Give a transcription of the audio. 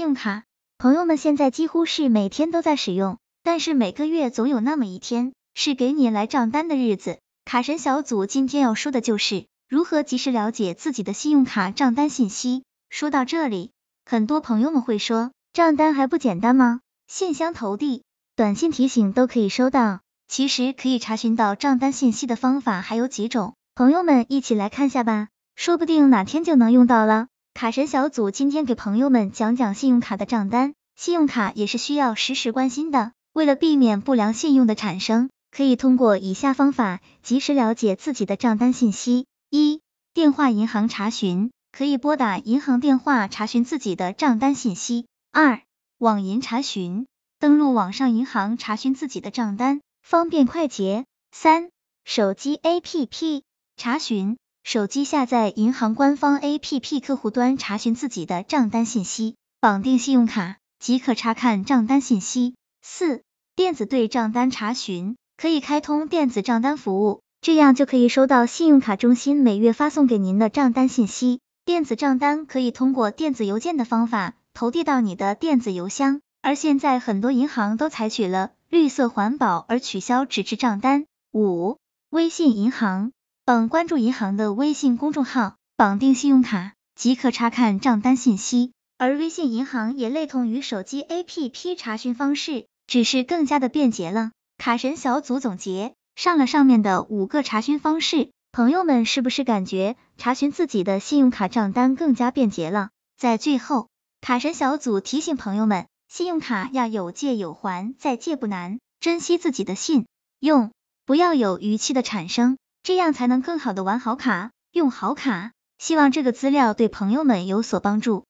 信用卡，朋友们现在几乎是每天都在使用，但是每个月总有那么一天是给你来账单的日子。卡神小组今天要说的就是如何及时了解自己的信用卡账单信息。说到这里，很多朋友们会说，账单还不简单吗？信箱投递、短信提醒都可以收到。其实可以查询到账单信息的方法还有几种，朋友们一起来看下吧，说不定哪天就能用到了。卡神小组今天给朋友们讲讲信用卡的账单，信用卡也是需要时时关心的。为了避免不良信用的产生，可以通过以下方法及时了解自己的账单信息：一、电话银行查询，可以拨打银行电话查询自己的账单信息；二、网银查询，登录网上银行查询自己的账单，方便快捷；三、手机 APP 查询。手机下载银行官方 APP 客户端查询自己的账单信息，绑定信用卡即可查看账单信息。四、电子对账单查询，可以开通电子账单服务，这样就可以收到信用卡中心每月发送给您的账单信息。电子账单可以通过电子邮件的方法投递到你的电子邮箱，而现在很多银行都采取了绿色环保而取消纸质账单。五、微信银行。等关注银行的微信公众号，绑定信用卡即可查看账单信息。而微信银行也类同于手机 APP 查询方式，只是更加的便捷了。卡神小组总结上了上面的五个查询方式，朋友们是不是感觉查询自己的信用卡账单更加便捷了？在最后，卡神小组提醒朋友们，信用卡要有借有还，再借不难，珍惜自己的信用，不要有逾期的产生。这样才能更好的玩好卡，用好卡。希望这个资料对朋友们有所帮助。